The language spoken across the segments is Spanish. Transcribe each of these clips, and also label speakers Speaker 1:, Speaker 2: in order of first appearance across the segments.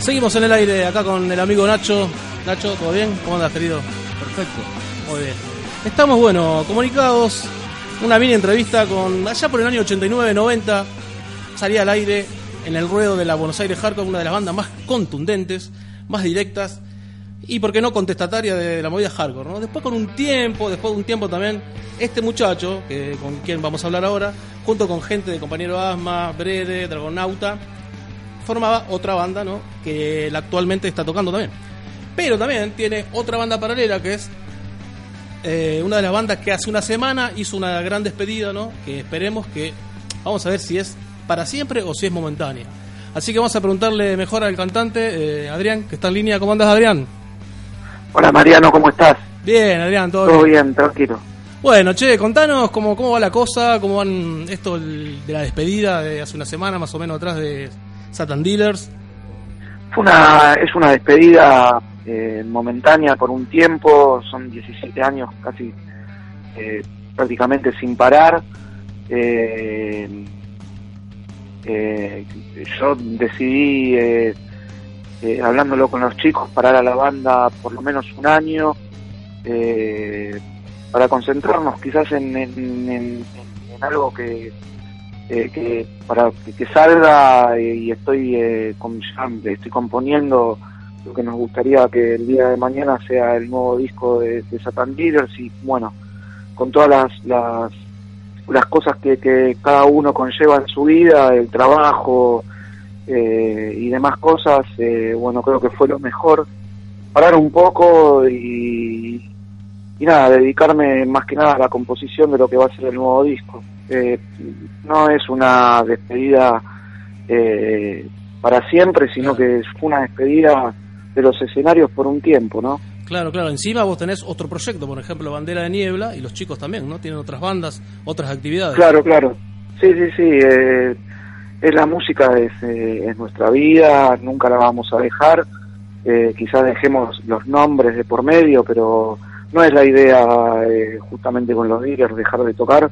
Speaker 1: Seguimos en el aire acá con el amigo Nacho. Nacho, ¿todo bien? ¿Cómo andas, querido?
Speaker 2: Perfecto.
Speaker 1: Muy bien. Estamos, bueno, comunicados. Una mini entrevista con. Allá por el año 89-90 salía al aire en el ruedo de la Buenos Aires Hardcore, una de las bandas más contundentes, más directas y, por qué no, contestataria de la movida hardcore. ¿no? Después, con un tiempo, después de un tiempo también, este muchacho, que, con quien vamos a hablar ahora, junto con gente de Compañero Asma, Brede, Dragonauta, formaba otra banda, ¿no? Que él actualmente está tocando también. Pero también tiene otra banda paralela que es eh, una de las bandas que hace una semana hizo una gran despedida, ¿no? Que esperemos que. Vamos a ver si es para siempre o si es momentánea. Así que vamos a preguntarle mejor al cantante, eh, Adrián, que está en línea. ¿Cómo andas, Adrián?
Speaker 3: Hola, Mariano, ¿cómo estás?
Speaker 1: Bien, Adrián, todo,
Speaker 3: todo bien. tranquilo.
Speaker 1: Bueno, che, contanos cómo, cómo va la cosa, cómo van esto de la despedida de hace una semana más o menos atrás de Satan Dealers.
Speaker 3: Fue una, es una despedida eh, momentánea por un tiempo, son 17 años casi eh, prácticamente sin parar. Eh, yo decidí, hablándolo con los chicos, parar a la banda por lo menos un año para concentrarnos quizás en, en algo que, eh, que para que, salga eh, y estoy eh, estoy componiendo lo que nos gustaría que el día de mañana sea el nuevo disco de, Satan Leaders y bueno con todas las las, cosas que, que cada uno conlleva en su vida el trabajo y demás cosas bueno creo que fue lo mejor. Parar un poco y nada dedicarme más que nada a la composición de lo que va a ser el nuevo disco eh, no es una despedida eh, para siempre, sino que es una despedida de los escenarios por un tiempo, ¿no?
Speaker 1: Claro, claro. Encima vos tenés otro proyecto, por ejemplo, Bandera de Niebla, y los chicos también, ¿no? Tienen otras bandas, otras actividades.
Speaker 3: Claro, claro. Sí, sí, sí. Eh, es la música, es, eh, es, nuestra vida, nunca la vamos a dejar. Eh, quizás dejemos los nombres de por medio, pero no es la idea justamente con los dealers dejar de tocar,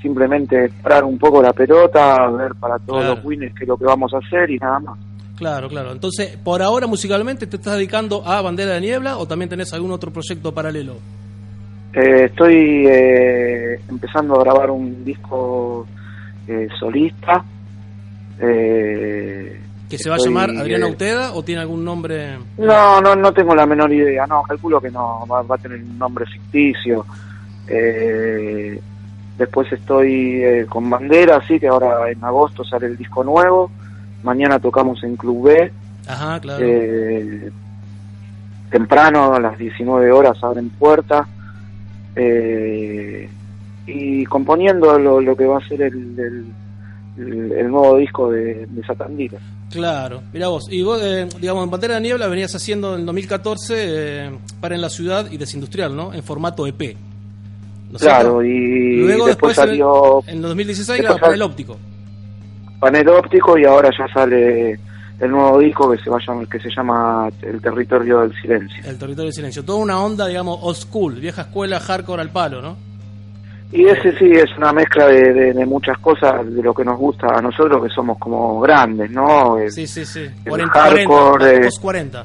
Speaker 3: simplemente parar un poco la pelota, ver para todos los winners qué es lo que vamos a hacer y nada más.
Speaker 1: Claro, claro. Entonces, por ahora musicalmente te estás dedicando a Bandera de Niebla o también tenés algún otro proyecto paralelo?
Speaker 3: Eh, estoy eh, empezando a grabar un disco eh, solista.
Speaker 1: ¿Que se va a llamar Adrián Auteda o tiene algún nombre?
Speaker 3: No, no, no tengo la menor idea. No, calculo que no, va, va a tener un nombre ficticio. Eh, Después estoy eh, con Bandera, así que ahora en agosto sale el disco nuevo. Mañana tocamos en Club B.
Speaker 1: Ajá, claro.
Speaker 3: Eh, temprano, a las 19 horas abren puertas. Eh, y componiendo lo, que va a ser el, el, nuevo disco de, de Satandira.
Speaker 1: Claro, mira vos, y vos, digamos, en Bandera de Niebla venías haciendo en 2014 para en la ciudad y desindustrial, ¿no? En formato EP
Speaker 3: claro, y
Speaker 1: luego después, salió. En, 2016 era panel óptico.
Speaker 3: Panel óptico y ahora ya sale el nuevo disco que se, vaya, que se llama El Territorio del Silencio.
Speaker 1: El Territorio del Silencio. Toda una onda, digamos, old school, vieja escuela, hardcore al palo, ¿no?
Speaker 3: Y ese sí es una mezcla de, de, muchas cosas de lo que nos gusta a nosotros, que somos como grandes, ¿no?
Speaker 1: sí, sí, sí. 40, hardcore. 40,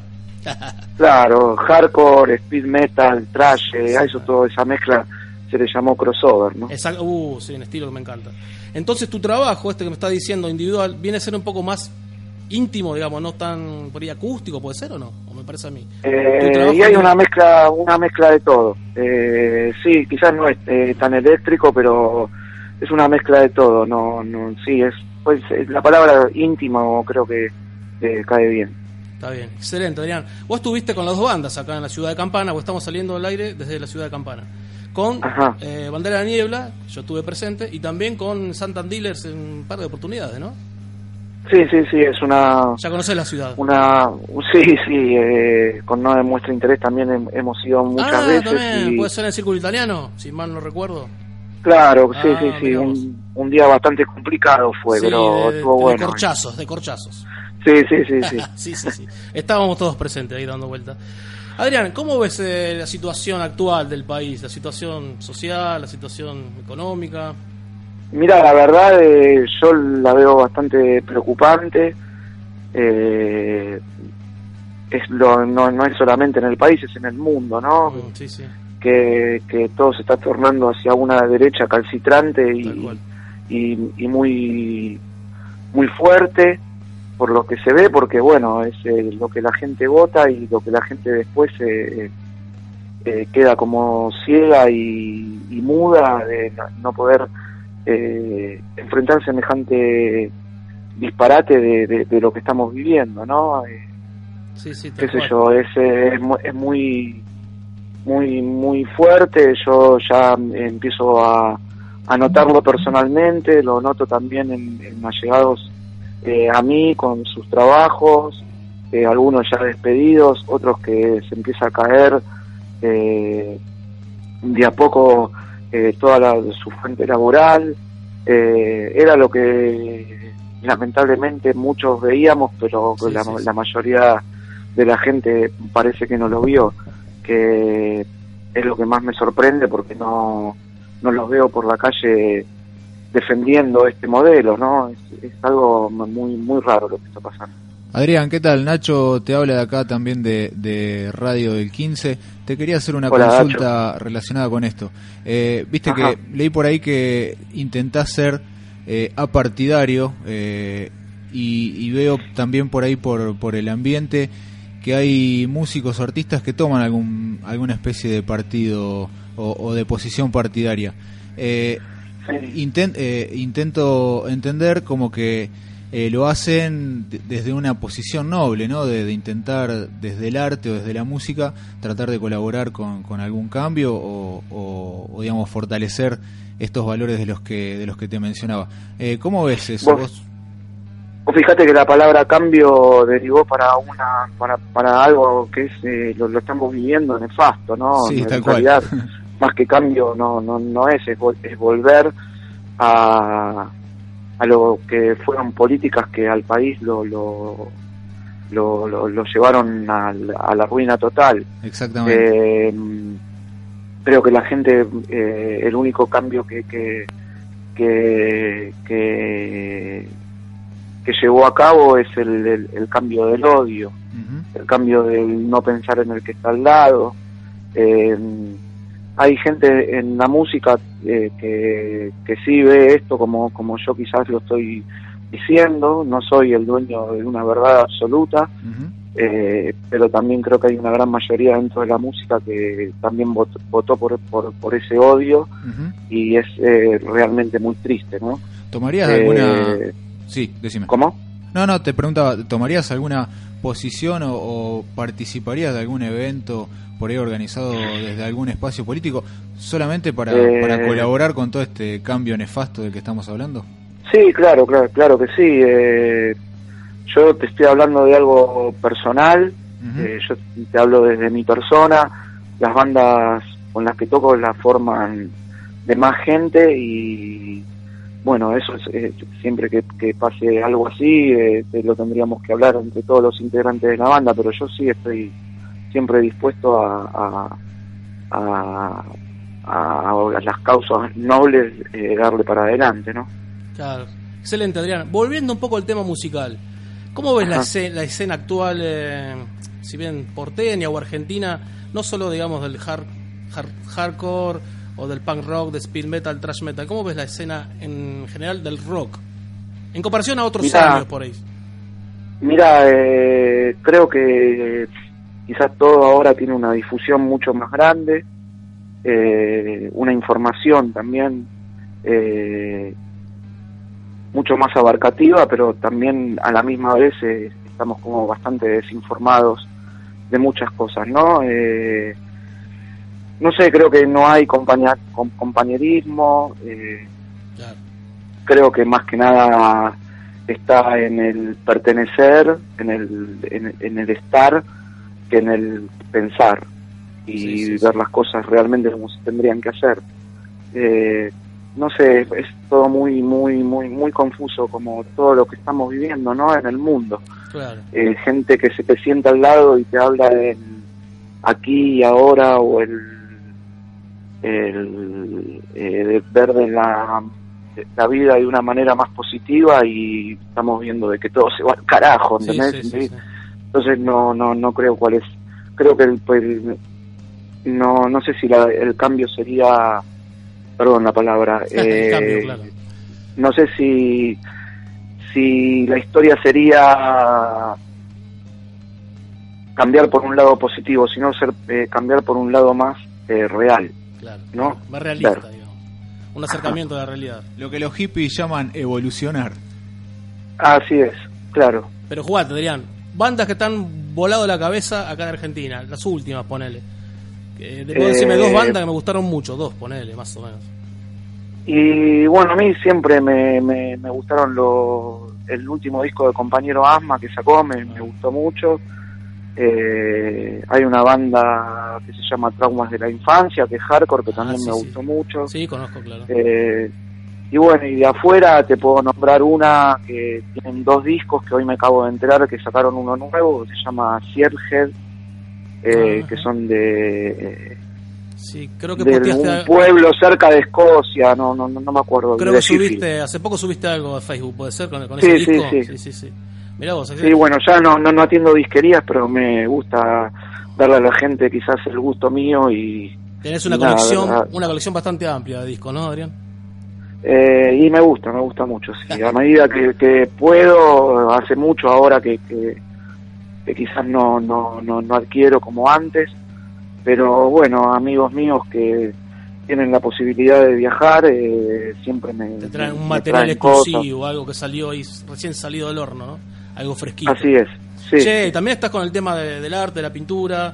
Speaker 3: claro, hardcore, speed metal, trash, eh, eso, toda esa mezcla se le llamó crossover, ¿no?
Speaker 1: Exacto, uh, sí, un estilo que me encanta. Entonces tu trabajo, este que me está diciendo individual, viene a ser un poco más íntimo, digamos, no tan por ahí acústico, puede ser o no, o me parece a mí.
Speaker 3: Eh, y hay una mezcla, una mezcla de todo. Eh, sí, quizás no es eh, tan eléctrico, pero es una mezcla de todo. No, no, sí, es, pues la palabra íntimo creo que cae bien.
Speaker 1: Está bien, excelente, Adrián. Vos estuviste con las dos bandas acá en la ciudad de Campana, o estamos saliendo al aire desde la ciudad de Campana con eh, Bandera de Niebla, yo estuve presente, y también con Santan Dealers en un par de oportunidades, ¿no?
Speaker 3: Sí, sí, sí, es una...
Speaker 1: Ya conoces la ciudad.
Speaker 3: Una, sí, sí, eh, con no demuestra interés también hemos ido muchas
Speaker 1: ah,
Speaker 3: veces.
Speaker 1: También. ¿Puede ser en el círculo italiano? Si mal no recuerdo.
Speaker 3: Claro, sí, sí, ah, sí, un, un, día bastante complicado fue, pero estuvo bueno.
Speaker 1: De corchazos, de corchazos.
Speaker 3: Sí, sí, sí, sí.
Speaker 1: sí, sí, sí. Estábamos todos presentes ahí dando vuelta. Adrián, ¿cómo ves eh, la situación actual del país? La situación social, la situación económica.
Speaker 3: Mira, la verdad eh, yo la veo bastante preocupante. Eh, es lo, no, no es solamente en el país, es en el mundo, ¿no?
Speaker 1: Mm, sí, sí.
Speaker 3: Que, que todo se está tornando hacia una derecha calcitrante y, y, muy, muy fuerte por lo que se ve, porque bueno, es eh, lo que la gente vota y lo que la gente después eh, queda como ciega y, y muda de no poder eh, enfrentar semejante disparate de, de, lo que estamos viviendo, ¿no? Eh,
Speaker 1: sí, sí,
Speaker 3: qué sé yo, es, es, muy muy muy fuerte, yo ya empiezo a, a notarlo personalmente, lo noto también en, en allegados eh, a mí con sus trabajos, eh, algunos ya despedidos, otros que se empieza a caer eh, de a poco eh, toda la, su fuente laboral. Era lo que lamentablemente muchos veíamos, pero la, mayoría de la gente parece que no lo vio, que es lo que más me sorprende porque no, no los veo por la calle defendiendo este modelo, ¿no? Es, es algo muy, muy raro lo que está pasando.
Speaker 2: Adrián, ¿qué tal? Nacho te habla de acá también de, Radio del 15. Te quería hacer una consulta relacionada con esto. Eh, Viste que leí por ahí que intentás ser eh, apartidario eh, y, veo también por ahí por, por el ambiente que hay músicos o artistas que toman algún, alguna especie de partido o, de posición partidaria. Eh, intento entender como que eh, lo hacen desde una posición noble, ¿no? De, intentar desde el arte o desde la música tratar de colaborar con, algún cambio o, digamos fortalecer estos valores de los que de los que te mencionaba. Eh, ¿Cómo ves eso vos?
Speaker 3: vos? fíjate que la palabra cambio derivó para una para, para algo que es eh, lo, estamos viviendo nefasto, ¿no?
Speaker 2: Sí,
Speaker 3: en
Speaker 2: tal
Speaker 3: realidad, más que cambio no no no es, es volver a a lo que fueron políticas que al país lo, lo, lo, llevaron a, la ruina total.
Speaker 2: Exactamente.
Speaker 3: Eh, creo que la gente, eh, el único cambio que, que, que, que, llevó a cabo es el, el, cambio del odio, el cambio del no pensar en el que está al lado. Eh, hay gente en la música eh, que, que sí ve esto como, como yo quizás lo estoy diciendo, no soy el dueño de una verdad absoluta, eh, pero también creo que hay una gran mayoría dentro de la música que también votó, por, por, ese odio y es eh, realmente muy triste, ¿no?
Speaker 2: ¿Tomarías alguna...? Sí, decime.
Speaker 3: ¿Cómo?
Speaker 2: No, no, te preguntaba, ¿tomarías alguna posición o, o participarías de algún evento por ahí organizado desde algún espacio político, solamente para, para eh, colaborar con todo este cambio nefasto del que estamos hablando?
Speaker 3: Sí, claro, claro, claro que sí. Eh, yo te estoy hablando de algo personal, eh, yo te hablo desde mi persona, las bandas con las que toco la forman de más gente y bueno, eso es, siempre que, pase algo así, lo tendríamos que hablar entre todos los integrantes de la banda, pero yo sí estoy siempre dispuesto a, a, a, las causas nobles eh, darle para adelante, ¿no?
Speaker 1: Claro, excelente Adrián. Volviendo un poco al tema musical, ¿cómo ves la escena, la escena, actual, eh, si bien porteña o argentina, no solo digamos del hard, hardcore o del punk rock, de speed metal, thrash metal, ¿cómo ves la escena en general del rock? En comparación a otros años por ahí.
Speaker 3: Mira, eh, creo que quizás todo ahora tiene una difusión mucho más grande, eh, una información también eh, mucho más abarcativa, pero también a la misma vez eh, estamos como bastante desinformados de muchas cosas, ¿no? No sé, creo que no hay compañerismo, creo que más que nada está en el pertenecer, en el, en, el estar, que en el pensar y ver las cosas realmente como se tendrían que hacer. Eh, no sé, es todo muy, muy, muy, muy confuso como todo lo que estamos viviendo, ¿no? En el mundo. Eh, gente que se te sienta al lado y te habla de aquí y ahora o el, el eh, ver de la, la vida de una manera más positiva y estamos viendo de que todo se va al carajo, Entonces no, no, no creo cuál es, creo que el, no, no sé si la, el cambio sería perdón la palabra, eh, no sé si, si la historia sería cambiar por un lado positivo, sino ser eh, cambiar por un lado más eh, real, ¿no?
Speaker 1: Más realista, digamos. Un acercamiento a la realidad.
Speaker 2: Lo que los hippies llaman evolucionar.
Speaker 3: Así es, claro.
Speaker 1: Pero jugate, Adrián. Bandas que están volado la cabeza acá en Argentina, las últimas, ponele. Eh, puedo decirme dos bandas que me gustaron mucho, dos, ponele, más o menos.
Speaker 3: Y bueno, a mí siempre me, me, gustaron los, el último disco de Compañero Asma que sacó, me, gustó mucho. Eh, hay una banda que se llama Traumas de la Infancia, que es hardcore, que ah, también me gustó mucho.
Speaker 1: Sí, conozco, claro.
Speaker 3: Eh, y bueno, y de afuera te puedo nombrar una que tienen dos discos que hoy me acabo de enterar que sacaron uno nuevo, que se lla Sierhead, eh, que son de
Speaker 1: Sí, creo que
Speaker 3: de un pueblo cerca de Escocia, no no no me acuerdo.
Speaker 1: Creo que subiste, hace poco subiste algo a Facebook, puede ser con, ese disco. Sí, sí, sí, sí. Mirá vos,
Speaker 3: sí, bueno, ya no, no, no atiendo disquerías, pero me gusta darle a la gente quizás el gusto mío y
Speaker 1: tenés una colección, una colección bastante amplia de discos, ¿no, Adrián?
Speaker 3: Eh, y me gusta, me gusta mucho, sí. A medida que, que puedo, hace mucho ahora que, que, que quizás no, no, no, no adquiero como antes, pero bueno, amigos míos que tienen la posibilidad de viajar, eh, siempre me...
Speaker 1: Te traen un material exclusivo, algo que salió ahí, recién salido del horno, ¿no? Algo fresquito.
Speaker 3: Así es, sí.
Speaker 1: Che, ¿también estás con el tema del arte, de la pintura?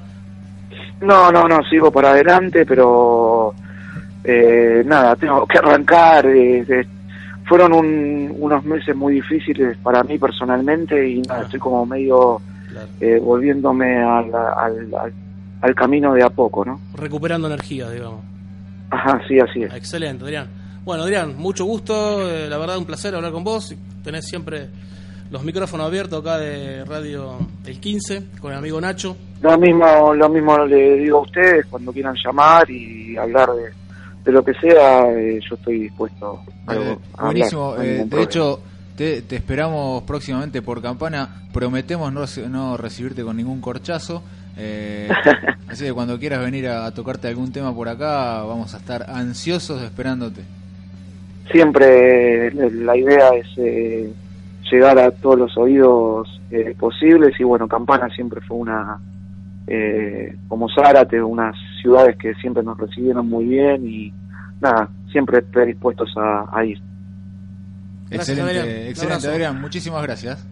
Speaker 3: No, no, no, sigo por adelante, pero eh, nada, tengo que arrancar. Eh, fueron unos meses muy difíciles para mí personalmente y nada, estoy como medio volviéndome al, al al camino de a poco, ¿no?
Speaker 1: Recuperando energía, digamos.
Speaker 3: Ajá, sí, así es.
Speaker 1: Excelente, Adrián. Bueno, Adrián, mucho gusto, eh, la verdad un placer hablar con vos. Tenés siempre los micrófonos abiertos acá de Radio El 15 con el amigo Nacho.
Speaker 3: Lo mismo, lo mismo le digo a ustedes cuando quieran llamar y hablar de, de lo que sea, eh, yo estoy dispuesto a,
Speaker 2: eh, Buenísimo, de hecho te, te, esperamos próximamente por campana, prometemos no, no recibirte con ningún corchazo. Eh, así que cuando quieras venir a, tocarte algún tema por acá, vamos a estar ansiosos esperándote.
Speaker 3: Siempre la idea es eh, llegar a todos los oídos eh, posibles y bueno, Campana siempre fue una, eh, como Zárate, unas ciudades que siempre nos recibieron muy bien y nada, siempre predispuestos a, a ir.
Speaker 2: excelente, excelente Adrián, muchísimas gracias.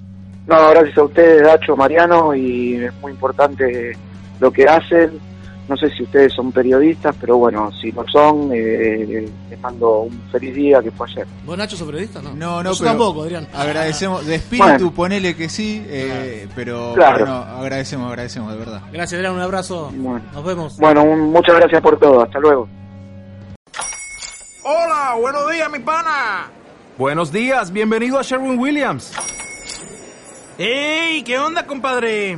Speaker 3: No, gracias a ustedes, Dacho, Mariano, y es muy importante lo que hacen. No sé si ustedes son periodistas, pero bueno, si no son, eh, les mando un feliz día que fue ayer.
Speaker 1: ¿Vos, Nacho, sos periodista? No,
Speaker 2: no, no pero tampoco, Adrián. Agradecemos, de espíritu, ponele que sí, eh, pero bueno, agradecemos, agradecemos, de verdad.
Speaker 1: Gracias, Adrián, un abrazo. Nos vemos.
Speaker 3: Bueno, muchas gracias por todo, hasta luego.
Speaker 4: Hola, buenos días, mi pana. Buenos días, bienvenido a Sherwin Williams. ¡Ey! ¿Qué onda, compadre?